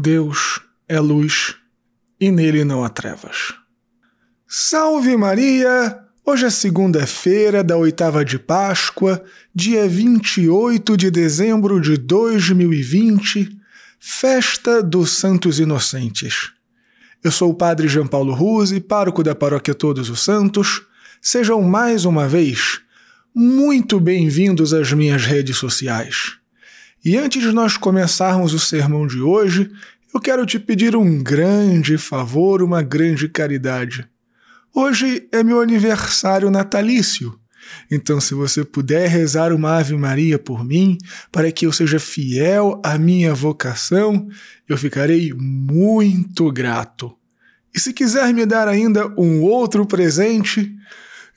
Deus é luz e nele não há trevas. Salve Maria! Hoje é segunda-feira da oitava de Páscoa, dia 28 de dezembro de 2020, festa dos Santos Inocentes. Eu sou o Padre João Paulo Ruse, pároco da Paróquia Todos os Santos. Sejam mais uma vez muito bem-vindos às minhas redes sociais. E antes de nós começarmos o sermão de hoje, eu quero te pedir um grande favor, uma grande caridade. Hoje é meu aniversário natalício. Então, se você puder rezar uma Ave Maria por mim, para que eu seja fiel à minha vocação, eu ficarei muito grato. E se quiser me dar ainda um outro presente,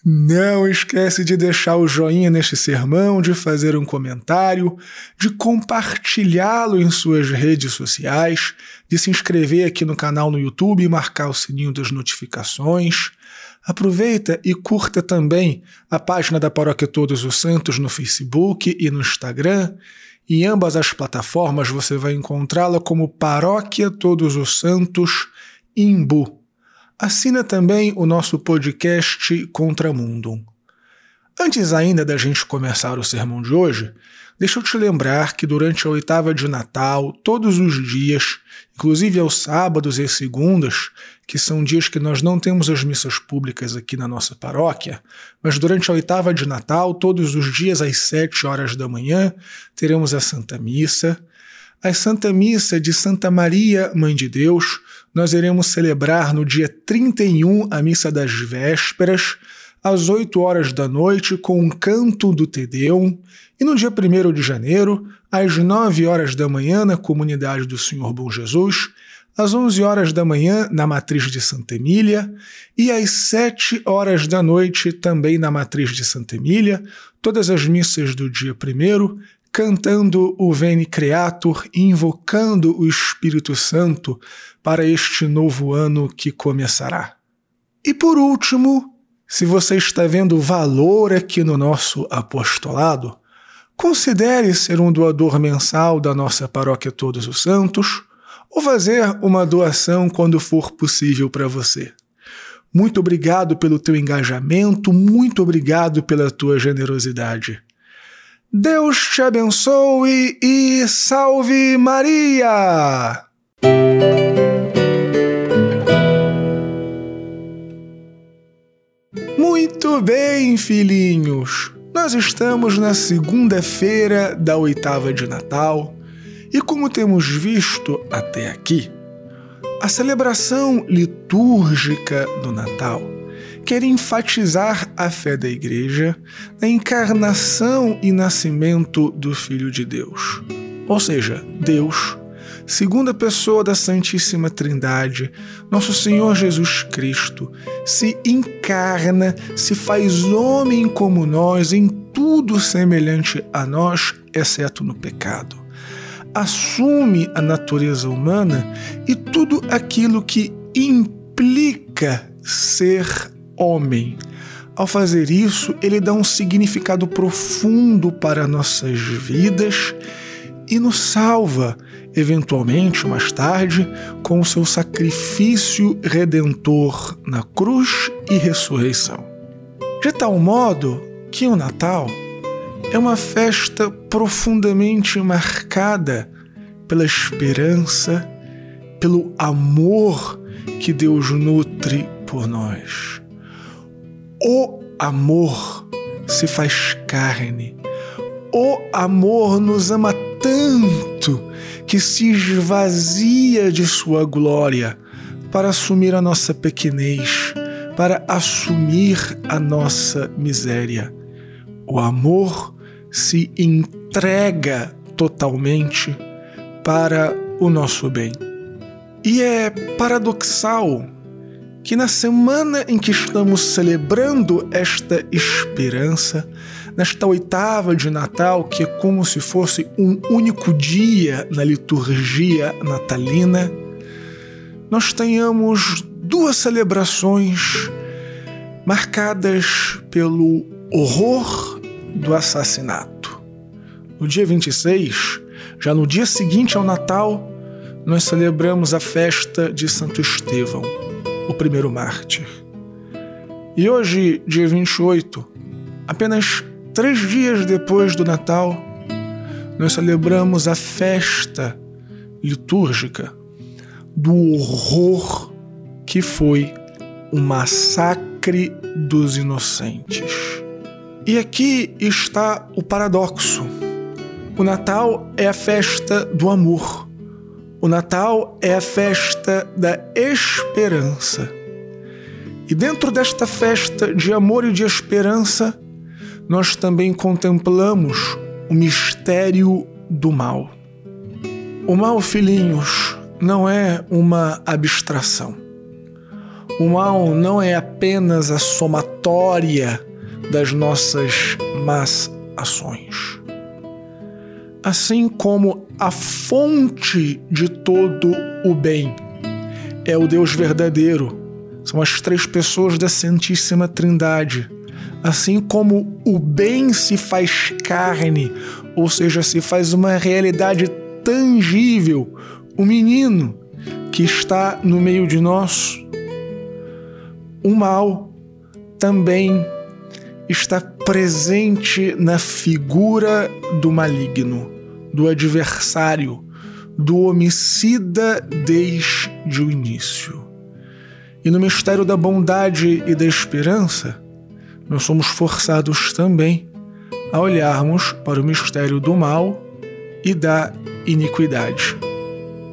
não esquece de deixar o joinha neste sermão, de fazer um comentário, de compartilhá-lo em suas redes sociais, de se inscrever aqui no canal no YouTube e marcar o sininho das notificações. Aproveita e curta também a página da Paróquia Todos os Santos no Facebook e no Instagram. Em ambas as plataformas você vai encontrá-la como Paróquia Todos os Santos Imbu. Assina também o nosso podcast Contramundum. Antes ainda da gente começar o sermão de hoje, deixa eu te lembrar que durante a oitava de Natal, todos os dias, inclusive aos sábados e segundas, que são dias que nós não temos as missas públicas aqui na nossa paróquia, mas durante a oitava de Natal, todos os dias às sete horas da manhã, teremos a Santa Missa. A Santa Missa de Santa Maria, Mãe de Deus, nós iremos celebrar no dia 31 a missa das vésperas, às 8 horas da noite, com um canto do Tedeum, e no dia 1 de janeiro, às 9 horas da manhã, na comunidade do Senhor Bom Jesus, às 11 horas da manhã, na matriz de Santa Emília, e às 7 horas da noite, também na matriz de Santa Emília, todas as missas do dia 1 cantando o Veni Creator e invocando o Espírito Santo para este novo ano que começará. E por último, se você está vendo valor aqui no nosso apostolado, considere ser um doador mensal da nossa Paróquia Todos os Santos ou fazer uma doação quando for possível para você. Muito obrigado pelo teu engajamento, muito obrigado pela tua generosidade. Deus te abençoe e salve Maria! Muito bem, filhinhos! Nós estamos na segunda-feira da oitava de Natal e, como temos visto até aqui, a celebração litúrgica do Natal quer enfatizar a fé da Igreja na encarnação e nascimento do Filho de Deus. Ou seja, Deus, segunda pessoa da Santíssima Trindade, nosso Senhor Jesus Cristo, se encarna, se faz homem como nós, em tudo semelhante a nós, exceto no pecado. Assume a natureza humana e tudo aquilo que implica ser homem. Ao fazer isso, ele dá um significado profundo para nossas vidas e nos salva, eventualmente mais tarde, com o seu sacrifício redentor na cruz e ressurreição. De tal modo que o Natal é uma festa profundamente marcada pela esperança, pelo amor que Deus nutre por nós. O amor se faz carne. O amor nos ama tanto que se esvazia de sua glória para assumir a nossa pequenez, para assumir a nossa miséria. O amor se entrega totalmente para o nosso bem. E é paradoxal que na semana em que estamos celebrando esta esperança, nesta oitava de Natal, que é como se fosse um único dia na liturgia natalina, nós tenhamos duas celebrações marcadas pelo horror do assassinato. No dia 26, já no dia seguinte ao Natal, nós celebramos a festa de Santo Estevão, o primeiro mártir. E hoje, dia 28, apenas três dias depois do Natal, nós celebramos a festa litúrgica do horror que foi o massacre dos inocentes. E aqui está o paradoxo. O Natal é a festa do amor. O Natal é a festa da esperança. E dentro desta festa de amor e de esperança, nós também contemplamos o mistério do mal. O mal, filhinhos, não é uma abstração. O mal não é apenas a somatória das nossas más ações. Assim como a fonte de todo o bem é o Deus verdadeiro, são as três pessoas da Santíssima Trindade. Assim como o bem se faz carne, ou seja, se faz uma realidade tangível, o menino que está no meio de nós, o mal também está presente na figura do maligno, do adversário, do homicida desde o início. E no mistério da bondade e da esperança, nós somos forçados também a olharmos para o mistério do mal e da iniquidade.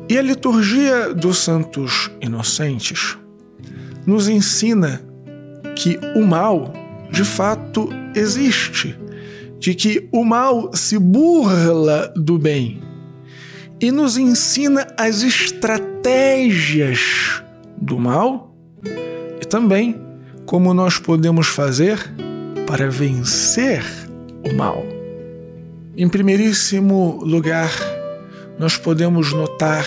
E a liturgia dos santos inocentes nos ensina que o mal de fato existe, de que o mal se burla do bem e nos ensina as estratégias do mal e também como nós podemos fazer para vencer o mal. Em primeiríssimo lugar, nós podemos notar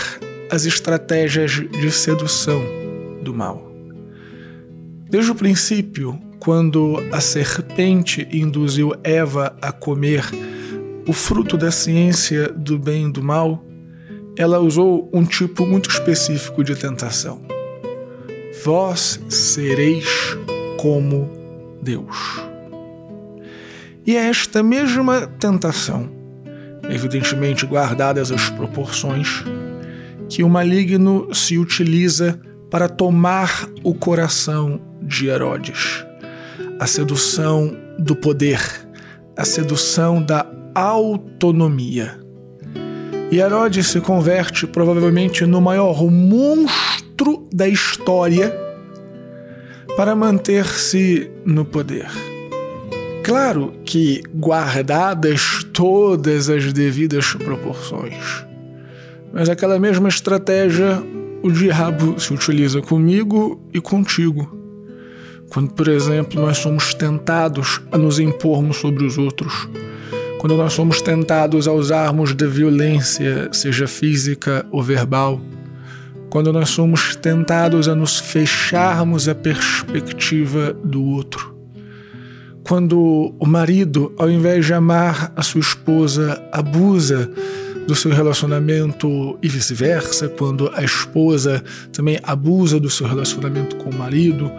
as estratégias de sedução do mal. Desde o princípio, quando a serpente induziu Eva a comer o fruto da ciência do bem e do mal, ela usou um tipo muito específico de tentação. Vós sereis como Deus. E é esta mesma tentação, evidentemente guardadas as proporções, que o maligno se utiliza para tomar o coração de Herodes a sedução do poder, a sedução da autonomia. E Herodes se converte provavelmente no maior monstro da história para manter-se no poder. Claro que guardadas todas as devidas proporções. Mas aquela mesma estratégia o diabo se utiliza comigo e contigo. Quando, por exemplo, nós somos tentados a nos impormos sobre os outros, quando nós somos tentados a usarmos da violência, seja física ou verbal, quando nós somos tentados a nos fecharmos à perspectiva do outro, quando o marido, ao invés de amar a sua esposa, abusa do seu relacionamento e vice-versa, quando a esposa também abusa do seu relacionamento com o marido,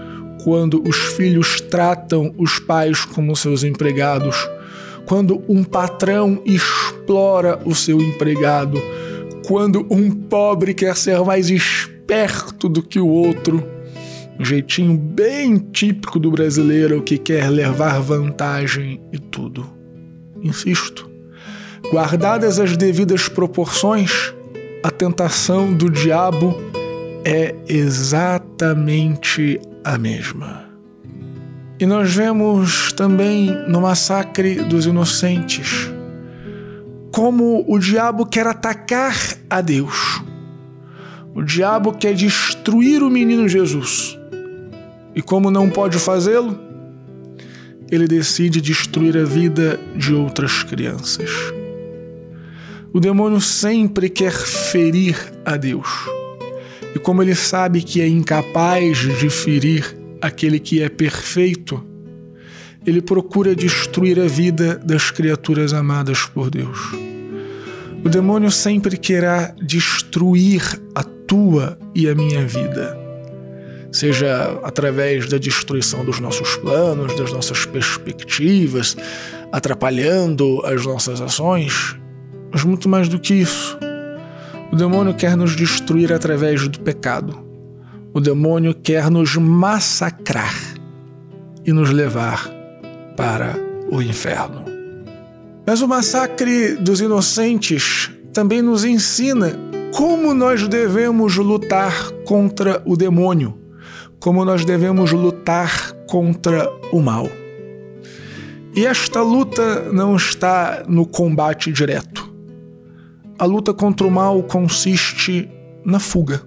quando os filhos tratam os pais como seus empregados, quando um patrão explora o seu empregado, quando um pobre quer ser mais esperto do que o outro. Um jeitinho bem típico do brasileiro que quer levar vantagem e tudo. Insisto, guardadas as devidas proporções, a tentação do diabo é exatamente a mesma. E nós vemos também no massacre dos inocentes como o diabo quer atacar a Deus. O diabo quer destruir o menino Jesus. E como não pode fazê-lo, ele decide destruir a vida de outras crianças. O demônio sempre quer ferir a Deus. E como ele sabe que é incapaz de ferir aquele que é perfeito, ele procura destruir a vida das criaturas amadas por Deus. O demônio sempre querá destruir a tua e a minha vida. Seja através da destruição dos nossos planos, das nossas perspectivas, atrapalhando as nossas ações, mas muito mais do que isso. O demônio quer nos destruir através do pecado. O demônio quer nos massacrar e nos levar para o inferno. Mas o massacre dos inocentes também nos ensina como nós devemos lutar contra o demônio, como nós devemos lutar contra o mal. E esta luta não está no combate direto. A luta contra o mal consiste na fuga.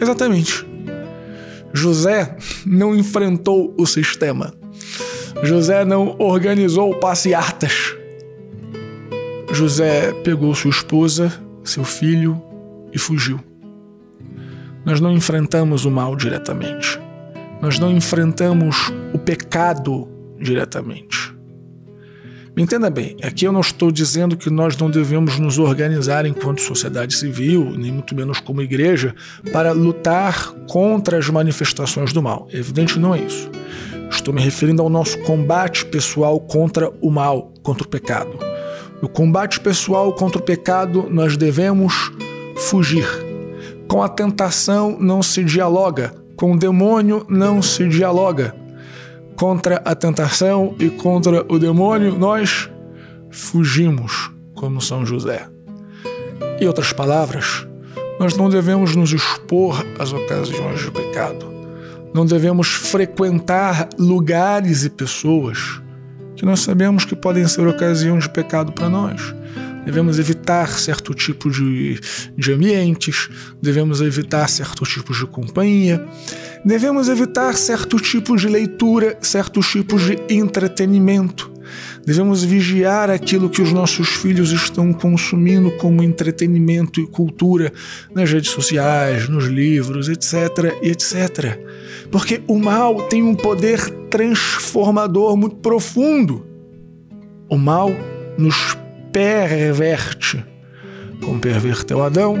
Exatamente. José não enfrentou o sistema. José não organizou passeatas. José pegou sua esposa, seu filho e fugiu. Nós não enfrentamos o mal diretamente. Nós não enfrentamos o pecado diretamente. Me entenda bem, aqui eu não estou dizendo que nós não devemos nos organizar enquanto sociedade civil, nem muito menos como igreja, para lutar contra as manifestações do mal. Evidente não é isso. Estou me referindo ao nosso combate pessoal contra o mal, contra o pecado. No combate pessoal contra o pecado, nós devemos fugir. Com a tentação não se dialoga, com o demônio não se dialoga contra a tentação e contra o demônio, nós fugimos, como São José. Em outras palavras, nós não devemos nos expor às ocasiões de pecado. Não devemos frequentar lugares e pessoas que nós sabemos que podem ser ocasião de pecado para nós. Devemos evitar certo tipo de, de ambientes, devemos evitar certos tipos de companhia, devemos evitar certo tipo de leitura, certos tipos de entretenimento. Devemos vigiar aquilo que os nossos filhos estão consumindo como entretenimento e cultura nas redes sociais, nos livros, etc, etc. Porque o mal tem um poder transformador muito profundo. O mal nos perverte, como perverteu Adão,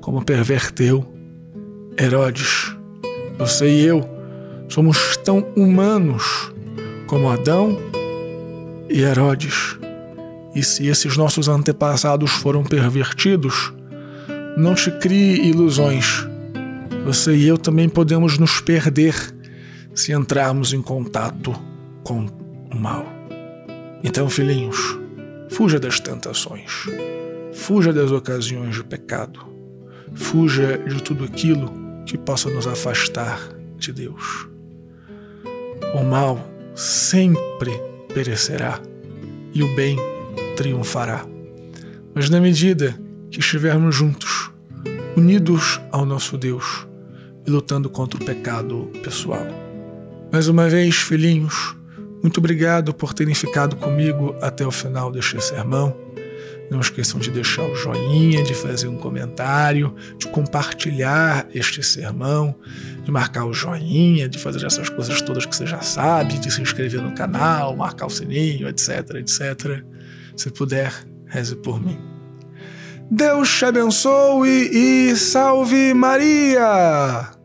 como perverteu Herodes. Você e eu somos tão humanos como Adão e Herodes. E se esses nossos antepassados foram pervertidos, não te crie ilusões. Você e eu também podemos nos perder se entrarmos em contato com o mal. Então, filhinhos, Fuja das tentações. Fuja das ocasiões de pecado. Fuja de tudo aquilo que possa nos afastar de Deus. O mal sempre perecerá e o bem triunfará. Mas na medida que estivermos juntos, unidos ao nosso Deus e lutando contra o pecado pessoal. Mais uma vez, filhinhos, muito obrigado por terem ficado comigo até o final deste sermão. Não esqueçam de deixar o joinha, de fazer um comentário, de compartilhar este sermão, de marcar o joinha, de fazer essas coisas todas que você já sabe, de se inscrever no canal, marcar o sininho, etc, etc. Se puder, reze por mim. Deus te abençoe e salve Maria!